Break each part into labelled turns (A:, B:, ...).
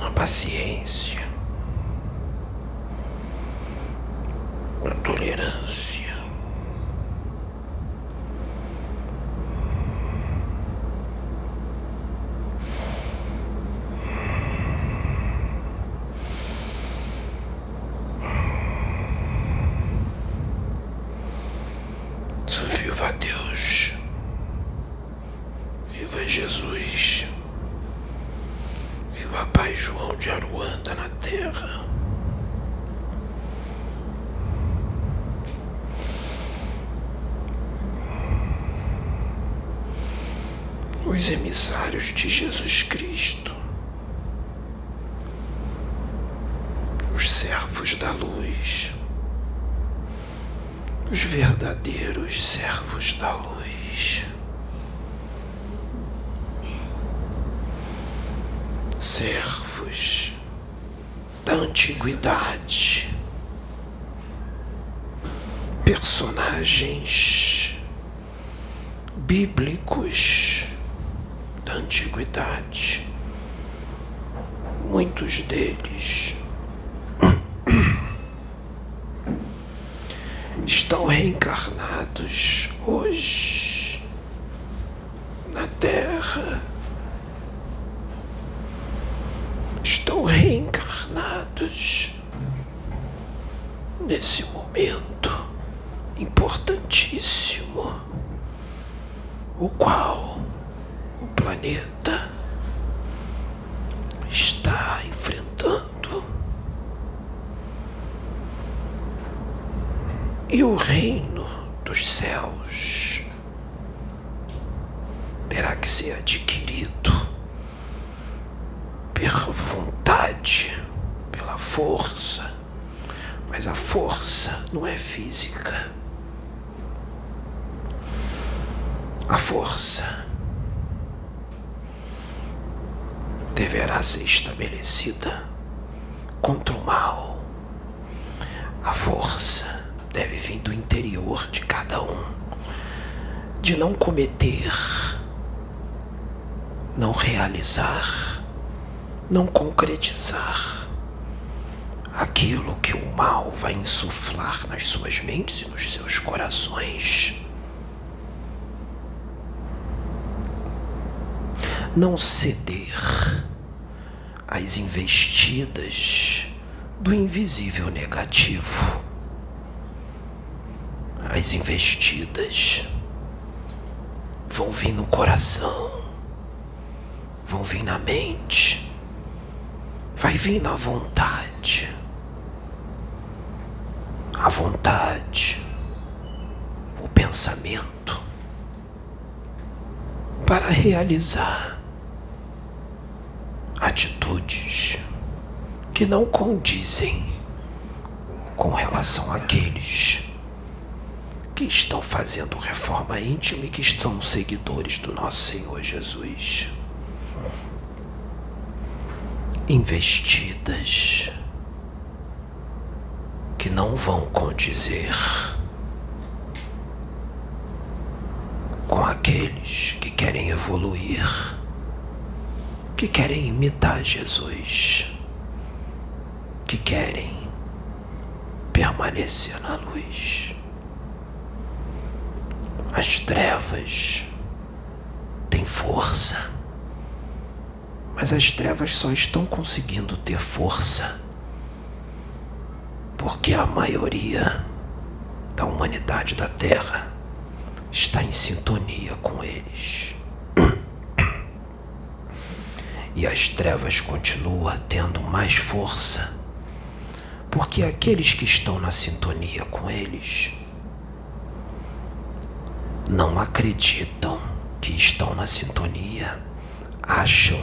A: na paciência, na tolerância. Viva Deus, viva Jesus, viva Pai João de Aruanda na terra. Os emissários de Jesus Cristo, os servos da luz os verdadeiros servos da luz. Servos da antiguidade, personagens bíblicos da antiguidade, muitos deles estão reencarnados hoje na Terra. Estão reencarnados nesse momento importantíssimo, o qual o planeta está enfrentando. E o reino dos céus terá que ser adquirido pela vontade, pela força. Mas a força não é física. A força deverá ser estabelecida contra o mal. A força deve vir do interior de cada um, de não cometer, não realizar, não concretizar aquilo que o mal vai insuflar nas suas mentes e nos seus corações. Não ceder às investidas do invisível negativo as investidas vão vir no coração, vão vir na mente, vai vir na vontade. A vontade, o pensamento, para realizar atitudes que não condizem com relação àqueles que estão fazendo reforma íntima e que estão seguidores do nosso Senhor Jesus. Investidas que não vão condizer com aqueles que querem evoluir, que querem imitar Jesus, que querem permanecer na luz. As trevas têm força, mas as trevas só estão conseguindo ter força porque a maioria da humanidade da Terra está em sintonia com eles. E as trevas continuam tendo mais força, porque aqueles que estão na sintonia com eles não acreditam que estão na sintonia, acham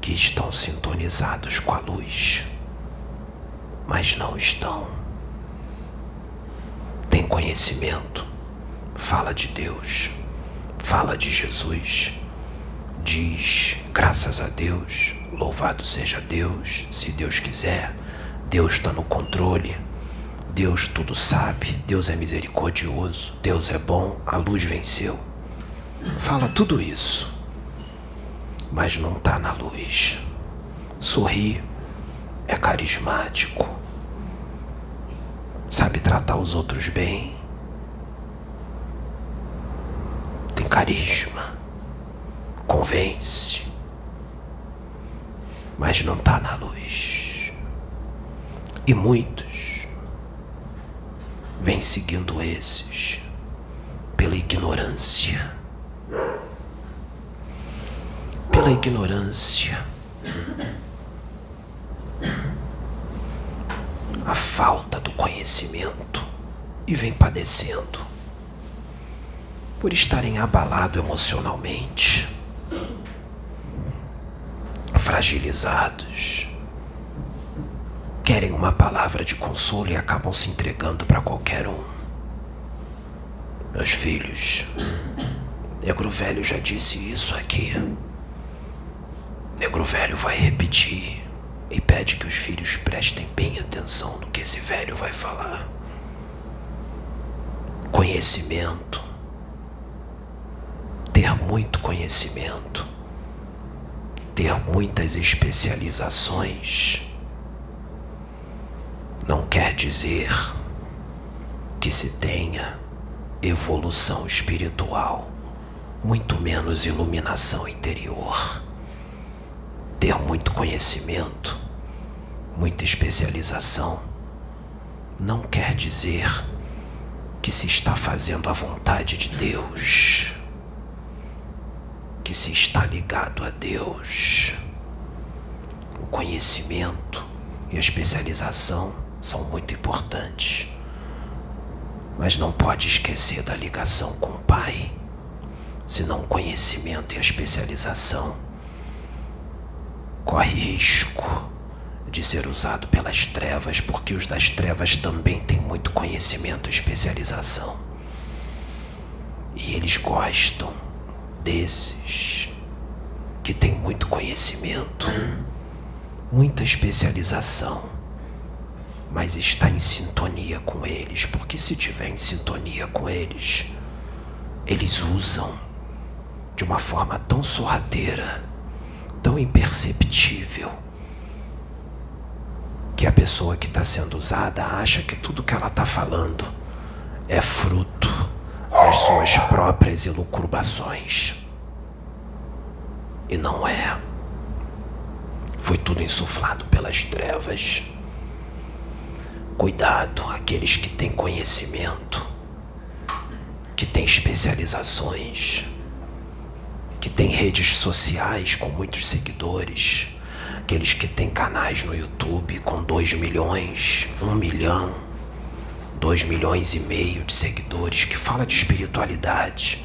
A: que estão sintonizados com a luz, mas não estão. Tem conhecimento, fala de Deus, fala de Jesus, diz graças a Deus, louvado seja Deus, se Deus quiser, Deus está no controle. Deus tudo sabe, Deus é misericordioso, Deus é bom, a luz venceu. Fala tudo isso, mas não está na luz. sorri, é carismático, sabe tratar os outros bem, tem carisma, convence, mas não está na luz. E muitos vêm seguindo esses pela ignorância. Pela ignorância. A falta conhecimento e vem padecendo por estarem abalados emocionalmente, fragilizados, querem uma palavra de consolo e acabam se entregando para qualquer um. Meus filhos, Negro Velho já disse isso aqui. Negro Velho vai repetir e pede que os filhos prestem bem atenção no que esse velho vai falar. Conhecimento. Ter muito conhecimento. Ter muitas especializações. Não quer dizer que se tenha evolução espiritual, muito menos iluminação interior. Ter muito conhecimento, muita especialização, não quer dizer que se está fazendo a vontade de Deus, que se está ligado a Deus. O conhecimento e a especialização são muito importantes mas não pode esquecer da ligação com o Pai, senão o conhecimento e a especialização corre risco de ser usado pelas trevas, porque os das trevas também têm muito conhecimento e especialização. E eles gostam desses que têm muito conhecimento, muita especialização mas está em sintonia com eles, porque se tiver em sintonia com eles, eles usam de uma forma tão sorrateira, tão imperceptível, que a pessoa que está sendo usada acha que tudo que ela está falando é fruto das suas próprias elucubrações. E não é. Foi tudo insuflado pelas trevas. Cuidado, aqueles que têm conhecimento, que têm especializações, que têm redes sociais com muitos seguidores, aqueles que têm canais no YouTube com 2 milhões, 1 um milhão, 2 milhões e meio de seguidores, que fala de espiritualidade.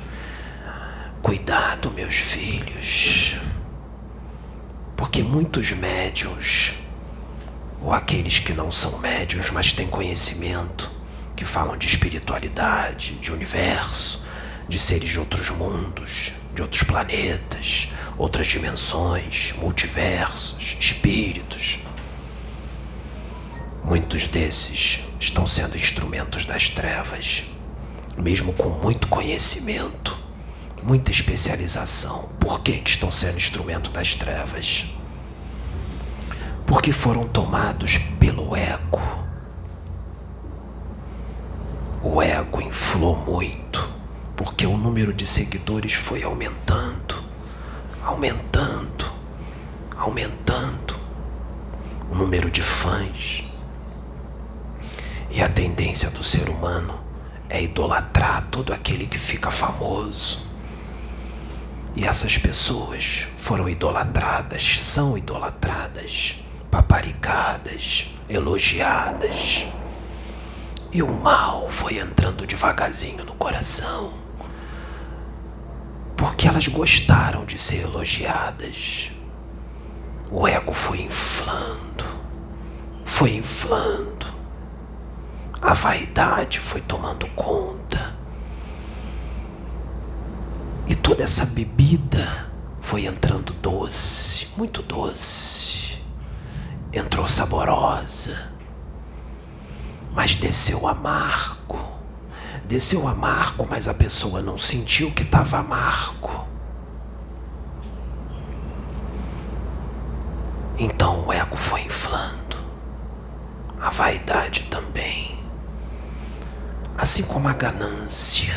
A: Cuidado, meus filhos, porque muitos médiums ou aqueles que não são médios, mas têm conhecimento, que falam de espiritualidade, de universo, de seres de outros mundos, de outros planetas, outras dimensões, multiversos, espíritos. Muitos desses estão sendo instrumentos das trevas, mesmo com muito conhecimento, muita especialização. Por que, que estão sendo instrumento das trevas? porque foram tomados pelo ego. O ego inflou muito, porque o número de seguidores foi aumentando, aumentando, aumentando o número de fãs. E a tendência do ser humano é idolatrar todo aquele que fica famoso. E essas pessoas foram idolatradas, são idolatradas paparicadas, elogiadas. E o mal foi entrando devagarzinho no coração. Porque elas gostaram de ser elogiadas. O ego foi inflando, foi inflando. A vaidade foi tomando conta. E toda essa bebida foi entrando doce, muito doce entrou saborosa, mas desceu amargo. Desceu amargo, mas a pessoa não sentiu que estava amargo. Então o ego foi inflando, a vaidade também, assim como a ganância,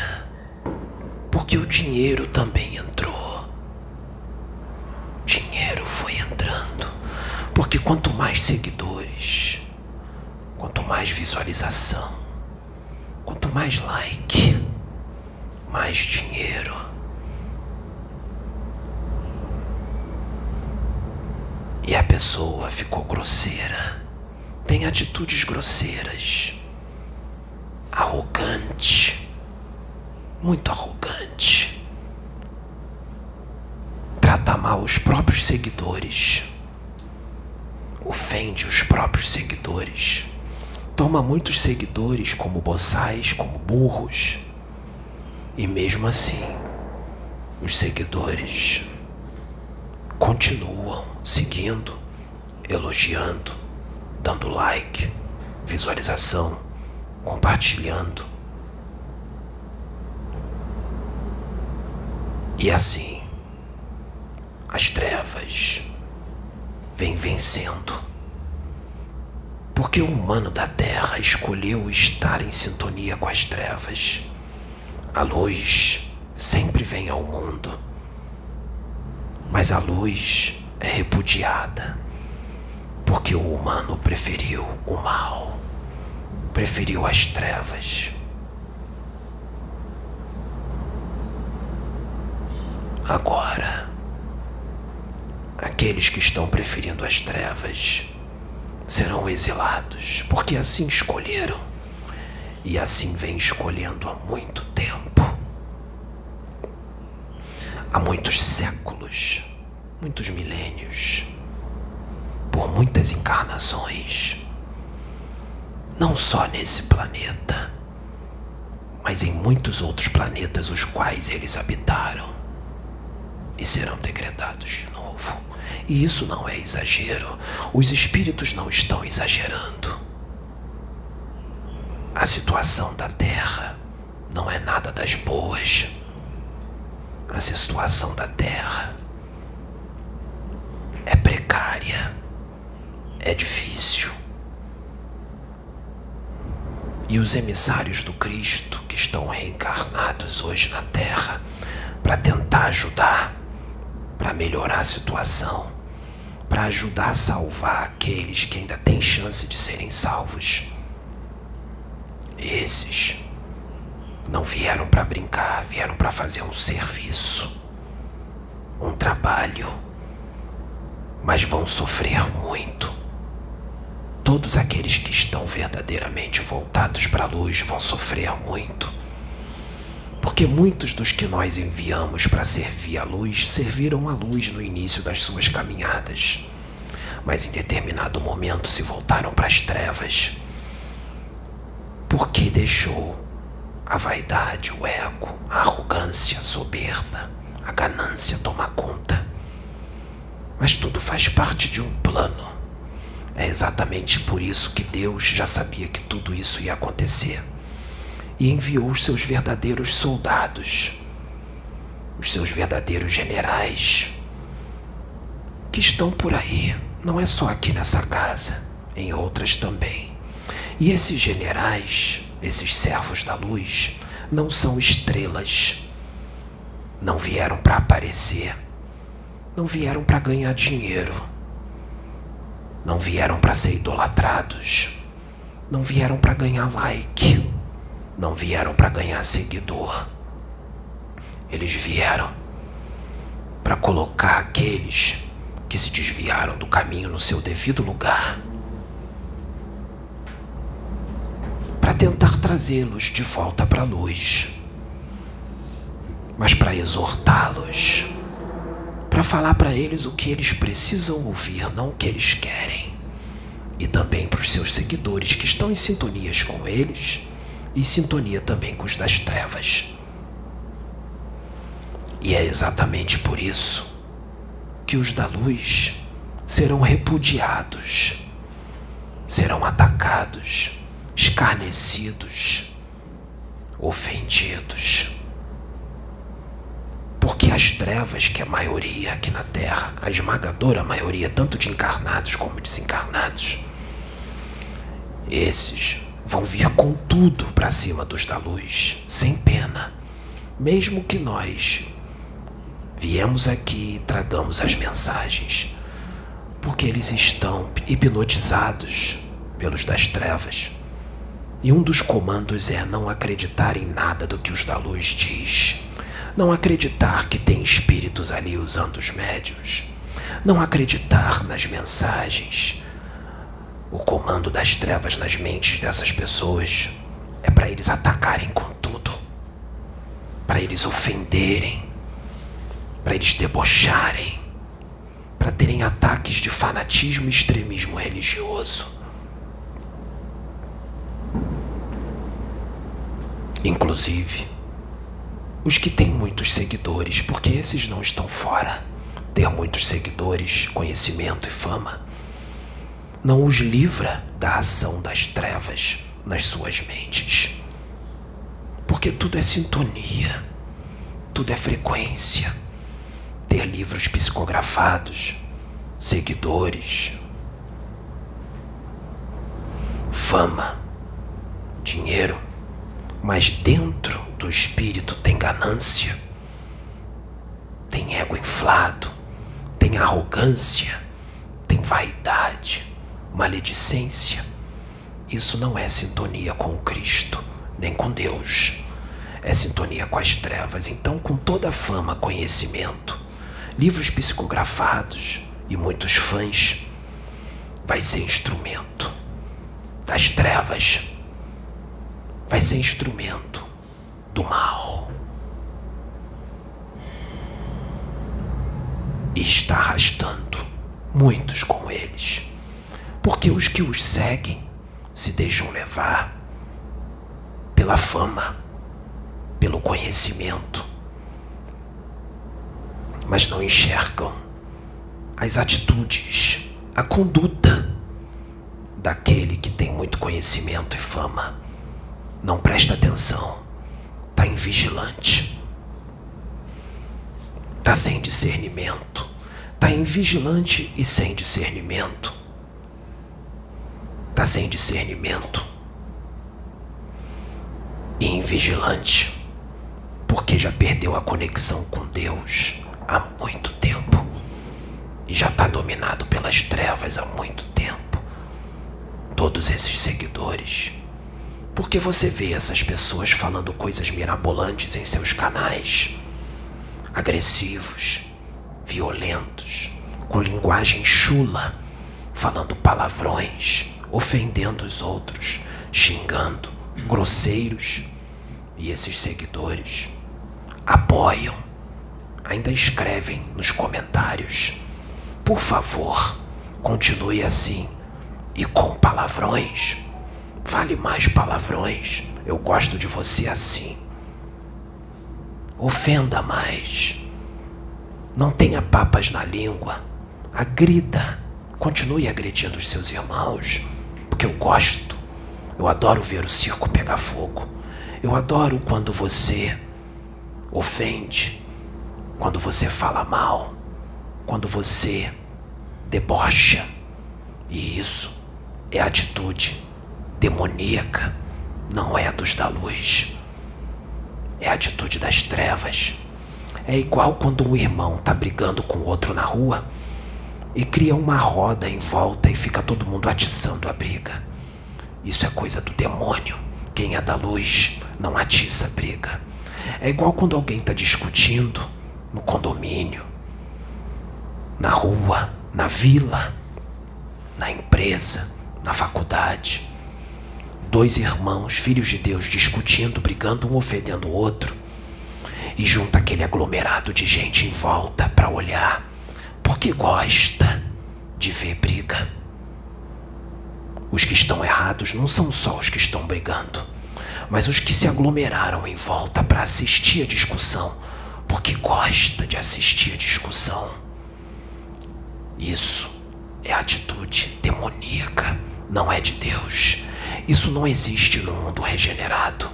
A: porque o dinheiro também entrou. O dinheiro foi entrando, porque quanto mais seguidores, quanto mais visualização, quanto mais like, mais dinheiro. E a pessoa ficou grosseira, tem atitudes grosseiras, arrogante, muito arrogante. Trata mal os próprios seguidores, ofende os próprios seguidores, toma muitos seguidores como boçais, como burros, e mesmo assim, os seguidores continuam seguindo, elogiando, dando like, visualização, compartilhando. E assim, as trevas vêm vencendo. Porque o humano da Terra escolheu estar em sintonia com as trevas. A luz sempre vem ao mundo mas a luz é repudiada porque o humano preferiu o mal, preferiu as trevas. Agora, aqueles que estão preferindo as trevas serão exilados, porque assim escolheram. E assim vem escolhendo há muito tempo. Há muitos séculos, muitos milênios, por muitas encarnações, não só nesse planeta, mas em muitos outros planetas os quais eles habitaram e serão degradados. E isso não é exagero, os espíritos não estão exagerando. A situação da Terra não é nada das boas a situação da terra é precária, é difícil. E os emissários do Cristo que estão reencarnados hoje na terra para tentar ajudar, para melhorar a situação, para ajudar a salvar aqueles que ainda têm chance de serem salvos. Esses não vieram para brincar, vieram para fazer um serviço, um trabalho, mas vão sofrer muito. Todos aqueles que estão verdadeiramente voltados para a luz vão sofrer muito. Porque muitos dos que nós enviamos para servir a luz serviram a luz no início das suas caminhadas, mas em determinado momento se voltaram para as trevas. Porque deixou a vaidade, o ego, a arrogância, a soberba, a ganância toma conta. Mas tudo faz parte de um plano. É exatamente por isso que Deus já sabia que tudo isso ia acontecer e enviou os seus verdadeiros soldados, os seus verdadeiros generais, que estão por aí, não é só aqui nessa casa, em outras também. E esses generais esses servos da luz não são estrelas. Não vieram para aparecer. Não vieram para ganhar dinheiro. Não vieram para ser idolatrados. Não vieram para ganhar like. Não vieram para ganhar seguidor. Eles vieram para colocar aqueles que se desviaram do caminho no seu devido lugar. Para tentar trazê-los de volta para a luz, mas para exortá-los, para falar para eles o que eles precisam ouvir, não o que eles querem, e também para os seus seguidores que estão em sintonias com eles e sintonia também com os das trevas. E é exatamente por isso que os da luz serão repudiados, serão atacados escarnecidos, ofendidos. Porque as trevas, que é a maioria aqui na Terra, a esmagadora maioria, tanto de encarnados como desencarnados, esses vão vir com tudo para cima dos da luz, sem pena. Mesmo que nós viemos aqui e tragamos as mensagens, porque eles estão hipnotizados pelos das trevas. E um dos comandos é não acreditar em nada do que os da luz diz. Não acreditar que tem espíritos ali usando os médios. Não acreditar nas mensagens. O comando das trevas nas mentes dessas pessoas é para eles atacarem com tudo. Para eles ofenderem. Para eles debocharem. Para terem ataques de fanatismo e extremismo religioso Inclusive, os que têm muitos seguidores, porque esses não estão fora. Ter muitos seguidores, conhecimento e fama não os livra da ação das trevas nas suas mentes. Porque tudo é sintonia, tudo é frequência. Ter livros psicografados, seguidores, fama, dinheiro mas dentro do espírito tem ganância, tem ego inflado, tem arrogância, tem vaidade, maledicência. Isso não é sintonia com o Cristo, nem com Deus. É sintonia com as trevas. Então, com toda a fama, conhecimento, livros psicografados e muitos fãs, vai ser instrumento das trevas vai ser instrumento do mal. E está arrastando muitos com eles, porque os que os seguem se deixam levar pela fama, pelo conhecimento, mas não enxergam as atitudes, a conduta daquele que tem muito conhecimento e fama. Não presta atenção, está invigilante, está sem discernimento, está invigilante e sem discernimento, está sem discernimento e invigilante, porque já perdeu a conexão com Deus há muito tempo e já está dominado pelas trevas há muito tempo. Todos esses seguidores porque você vê essas pessoas falando coisas mirabolantes em seus canais, agressivos, violentos, com linguagem chula, falando palavrões, ofendendo os outros, xingando, grosseiros. E esses seguidores apoiam, ainda escrevem nos comentários: por favor, continue assim e com palavrões Fale mais palavrões. Eu gosto de você assim. Ofenda mais. Não tenha papas na língua. Agrida. Continue agredindo os seus irmãos. Porque eu gosto. Eu adoro ver o circo pegar fogo. Eu adoro quando você ofende. Quando você fala mal. Quando você debocha. E isso é atitude demoníaca não é a dos da luz, é a atitude das trevas. É igual quando um irmão está brigando com outro na rua e cria uma roda em volta e fica todo mundo atiçando a briga. Isso é coisa do demônio. Quem é da luz não atiça a briga. É igual quando alguém está discutindo no condomínio, na rua, na vila, na empresa, na faculdade dois irmãos, filhos de Deus, discutindo, brigando, um ofendendo o outro, e junta aquele aglomerado de gente em volta para olhar, porque gosta de ver briga. Os que estão errados não são só os que estão brigando, mas os que se aglomeraram em volta para assistir a discussão, porque gosta de assistir a discussão. Isso é atitude demoníaca, não é de Deus. Isso não existe no mundo regenerado.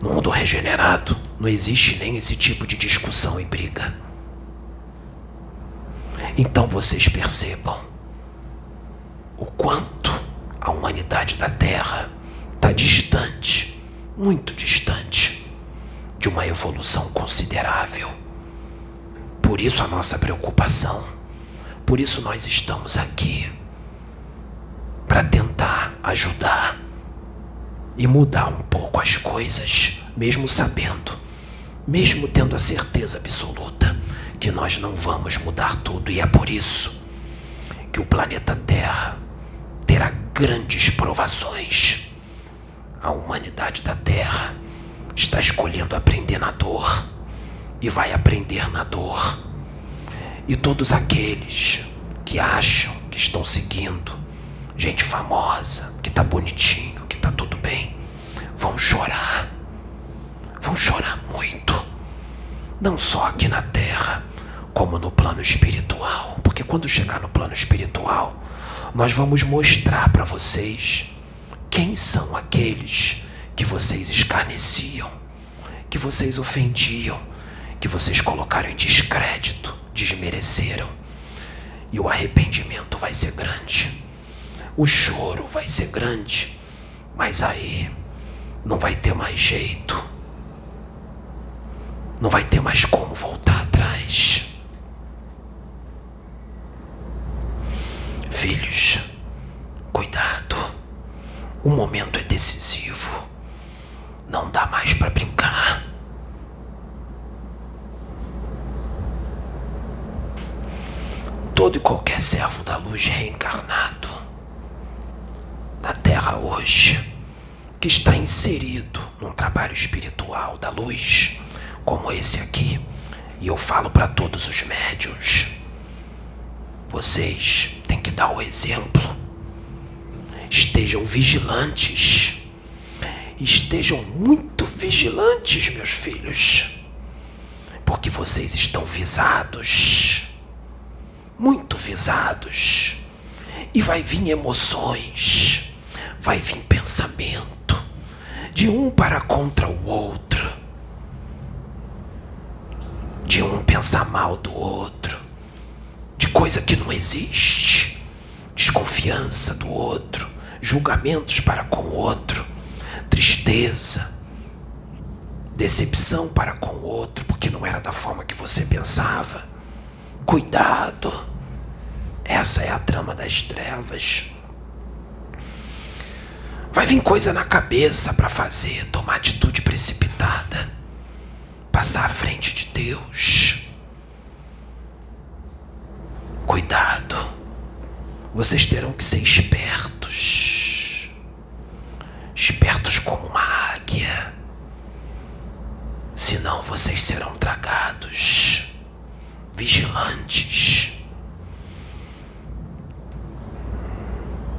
A: No mundo regenerado não existe nem esse tipo de discussão e briga. Então vocês percebam o quanto a humanidade da Terra está distante, muito distante, de uma evolução considerável. Por isso a nossa preocupação, por isso nós estamos aqui para tentar ajudar e mudar um pouco as coisas, mesmo sabendo, mesmo tendo a certeza absoluta que nós não vamos mudar tudo, e é por isso que o planeta Terra terá grandes provações. A humanidade da Terra está escolhendo aprender na dor e vai aprender na dor. E todos aqueles que acham que estão seguindo gente famosa, que tá bonitinho, que tá tudo bem, vão chorar. Vão chorar muito. Não só aqui na terra, como no plano espiritual. Porque quando chegar no plano espiritual, nós vamos mostrar para vocês quem são aqueles que vocês escarneciam, que vocês ofendiam, que vocês colocaram em descrédito, desmereceram. E o arrependimento vai ser grande. O choro vai ser grande. Mas aí não vai ter mais jeito. Não vai ter mais como voltar atrás. Filhos, cuidado. O momento é decisivo. Não dá mais para brincar. Todo e qualquer servo da luz reencarnado na Terra hoje, que está inserido num trabalho espiritual da luz, como esse aqui, e eu falo para todos os médiuns, vocês têm que dar o exemplo. Estejam vigilantes. Estejam muito vigilantes, meus filhos. Porque vocês estão visados. Muito visados. E vai vir emoções. Vai vir pensamento. De um para contra o outro. De um pensar mal do outro de coisa que não existe, desconfiança do outro, julgamentos para com o outro, tristeza, decepção para com o outro, porque não era da forma que você pensava. Cuidado, essa é a trama das trevas. Vai vir coisa na cabeça para fazer, tomar atitude precipitada, passar à frente de Deus. Cuidado, vocês terão que ser espertos. Espertos como uma águia. Senão vocês serão tragados. Vigilantes.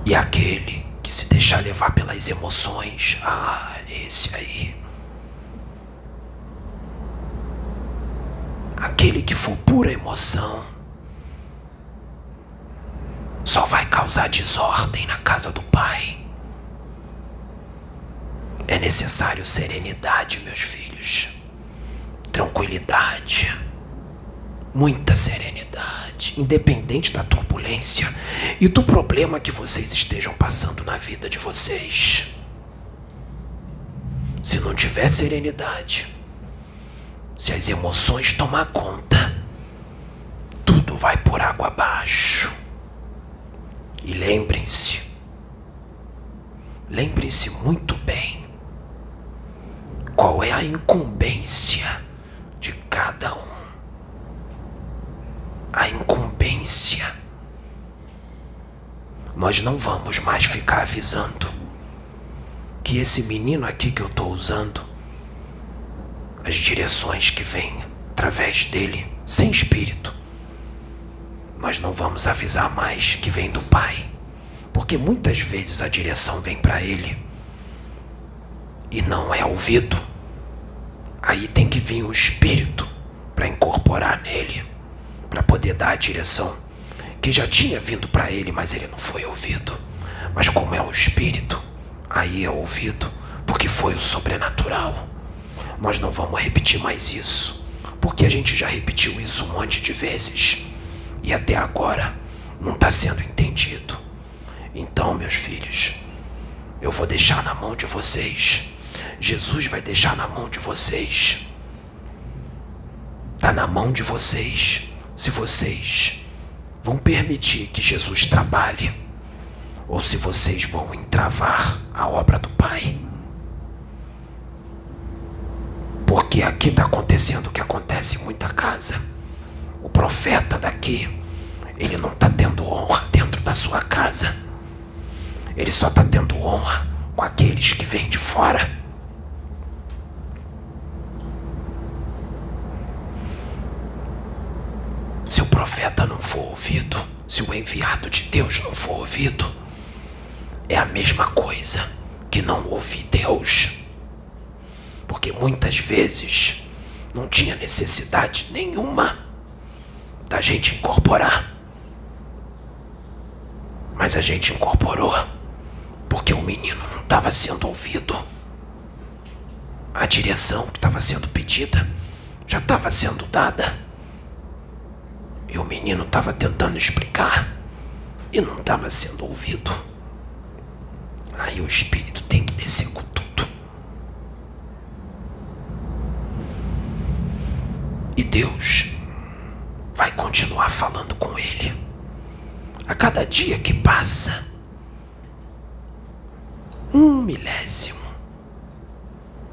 A: E aquele que se deixar levar pelas emoções, ah, esse aí. Aquele que for pura emoção só vai causar desordem na casa do Pai. É necessário serenidade, meus filhos. Tranquilidade. Muita serenidade, independente da turbulência e do problema que vocês estejam passando na vida de vocês. Se não tiver serenidade, se as emoções tomar conta, tudo vai por água abaixo. E lembrem-se, lembrem-se muito bem qual é a incumbência de cada um. A incumbência. Nós não vamos mais ficar avisando que esse menino aqui que eu estou usando, as direções que vêm através dele, sem espírito, nós não vamos avisar mais que vem do Pai, porque muitas vezes a direção vem para ele e não é ouvido. Aí tem que vir o Espírito para incorporar nele, para poder dar a direção que já tinha vindo para ele, mas ele não foi ouvido. Mas como é o Espírito, aí é ouvido, porque foi o sobrenatural. nós não vamos repetir mais isso, porque a gente já repetiu isso um monte de vezes e até agora não está sendo entendido. Então, meus filhos, eu vou deixar na mão de vocês. Jesus vai deixar na mão de vocês. Está na mão de vocês. Se vocês vão permitir que Jesus trabalhe ou se vocês vão entravar a obra do Pai. Porque aqui está acontecendo o que acontece em muita casa. O profeta daqui, ele não está tendo honra dentro da sua casa. Ele só está tendo honra com aqueles que vêm de fora. Se o profeta não for ouvido, se o enviado de Deus não for ouvido, é a mesma coisa que não ouvir Deus. Porque muitas vezes não tinha necessidade nenhuma da gente incorporar. Mas a gente incorporou porque o menino não estava sendo ouvido. A direção que estava sendo pedida já estava sendo dada. E o menino estava tentando explicar e não estava sendo ouvido. Aí o espírito tem que descer com tudo. E Deus vai continuar falando com ele. A cada dia que passa, um milésimo,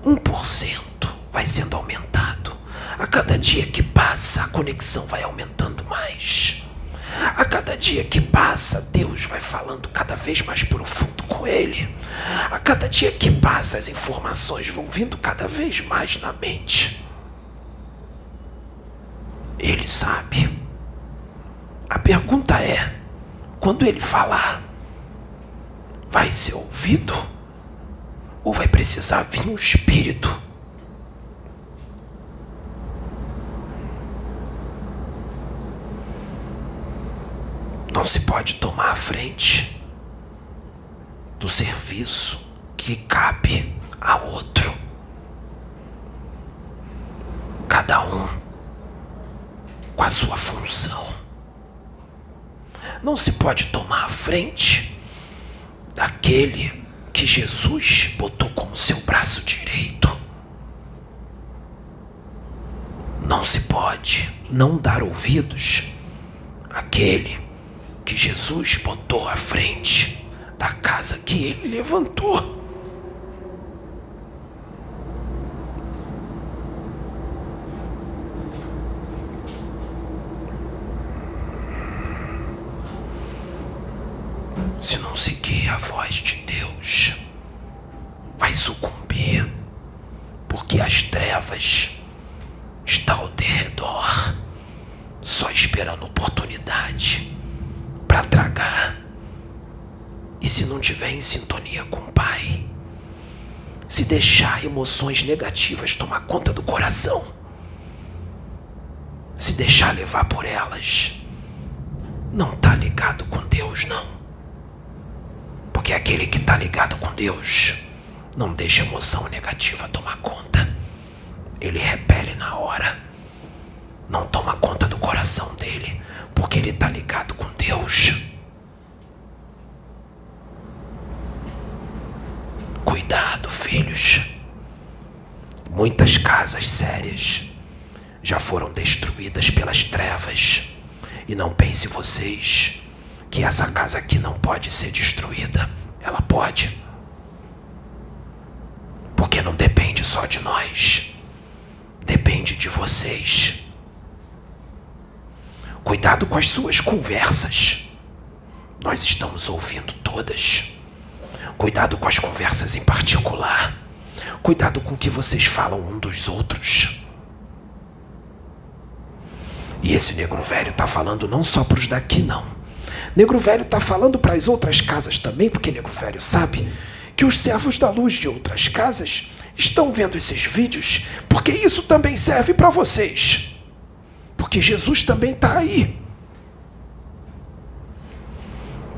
A: um por cento vai sendo aumentado. A cada dia que passa, a conexão vai aumentando mais. A cada dia que passa, Deus vai falando cada vez mais profundo com ele. A cada dia que passa, as informações vão vindo cada vez mais na mente. Sabe. A pergunta é: quando ele falar, vai ser ouvido? Ou vai precisar vir um espírito? Não se pode tomar a frente do serviço que cabe a outro. Cada um com a sua função. Não se pode tomar a frente daquele que Jesus botou como seu braço direito. Não se pode não dar ouvidos àquele que Jesus botou à frente da casa que ele levantou. se não seguir a voz de Deus, vai sucumbir, porque as trevas estão ao derredor, só esperando oportunidade para tragar. E se não tiver em sintonia com o Pai, se deixar emoções negativas tomar conta do coração, se deixar levar por elas, não tá ligado com Deus, não. Porque aquele que está ligado com Deus não deixa emoção negativa tomar conta. Ele repele na hora. Não toma conta do coração dele, porque ele está ligado com Deus. Cuidado, filhos. Muitas casas sérias já foram destruídas pelas trevas. E não pense vocês que essa casa aqui não pode ser destruída. Ela pode. Porque não depende só de nós. Depende de vocês. Cuidado com as suas conversas. Nós estamos ouvindo todas. Cuidado com as conversas em particular. Cuidado com o que vocês falam um dos outros. E esse negro velho está falando não só para os daqui, não Negro Velho está falando para as outras casas também, porque Negro Velho sabe que os servos da luz de outras casas estão vendo esses vídeos, porque isso também serve para vocês. Porque Jesus também está aí.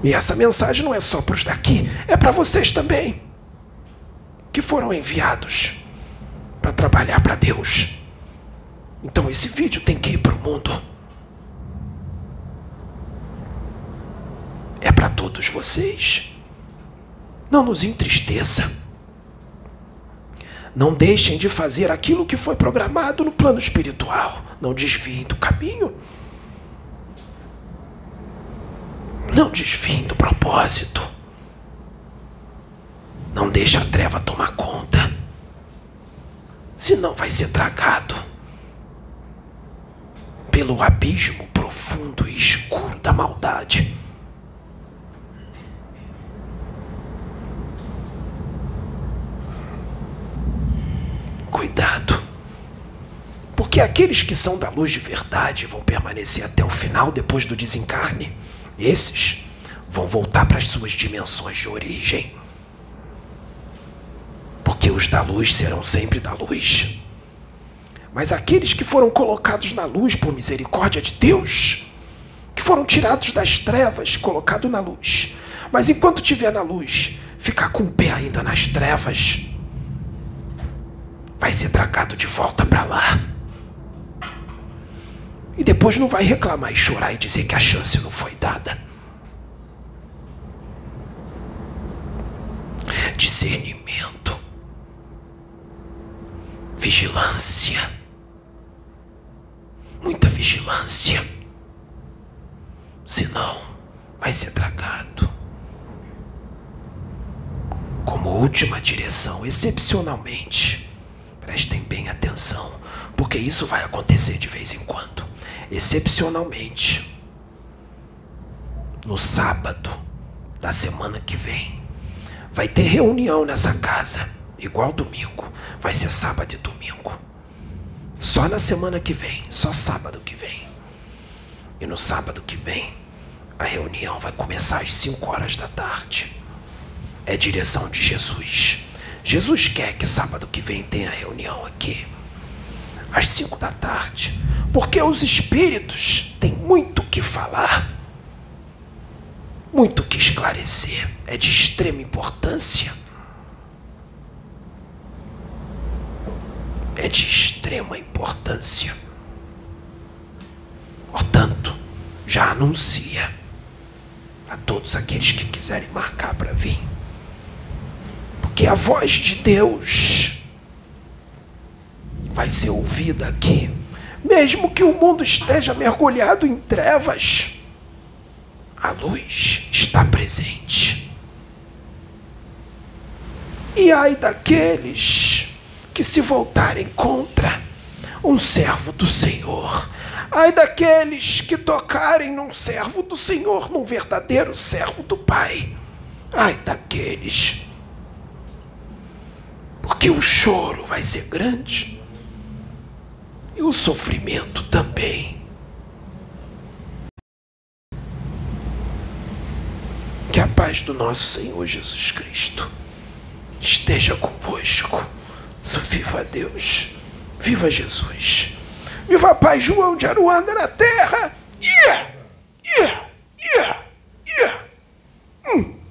A: E essa mensagem não é só para os daqui, é para vocês também, que foram enviados para trabalhar para Deus. Então esse vídeo tem que ir para o mundo. É para todos vocês. Não nos entristeça. Não deixem de fazer aquilo que foi programado no plano espiritual. Não desviem do caminho. Não desviem do propósito. Não deixe a treva tomar conta. Senão vai ser tragado pelo abismo profundo e escuro da maldade. Cuidado, porque aqueles que são da luz de verdade vão permanecer até o final depois do desencarne. Esses vão voltar para as suas dimensões de origem. Os da luz serão sempre da luz. Mas aqueles que foram colocados na luz por misericórdia de Deus, que foram tirados das trevas, colocados na luz, mas enquanto estiver na luz, ficar com o pé ainda nas trevas, vai ser tragado de volta para lá. E depois não vai reclamar e chorar e dizer que a chance não foi dada. Discernimento. Vigilância. Muita vigilância. Senão, vai ser tragado. Como última direção, excepcionalmente, prestem bem atenção, porque isso vai acontecer de vez em quando excepcionalmente, no sábado da semana que vem, vai ter reunião nessa casa, igual domingo. Vai ser sábado e domingo. Só na semana que vem, só sábado que vem. E no sábado que vem, a reunião vai começar às 5 horas da tarde. É direção de Jesus. Jesus quer que sábado que vem tenha reunião aqui. Às 5 da tarde porque os espíritos têm muito o que falar, muito o que esclarecer, é de extrema importância. É de extrema importância. Portanto, já anuncia a todos aqueles que quiserem marcar para vir. Porque a voz de Deus vai ser ouvida aqui mesmo que o mundo esteja mergulhado em trevas, a luz está presente. E ai daqueles que se voltarem contra um servo do Senhor. Ai daqueles que tocarem num servo do Senhor, num verdadeiro servo do Pai. Ai daqueles. Porque o choro vai ser grande e o sofrimento também. Que a paz do nosso Senhor Jesus Cristo esteja convosco. Só viva Deus, viva Jesus, viva Pai João de Aruanda na terra. Yeah, yeah, yeah, yeah. Hum.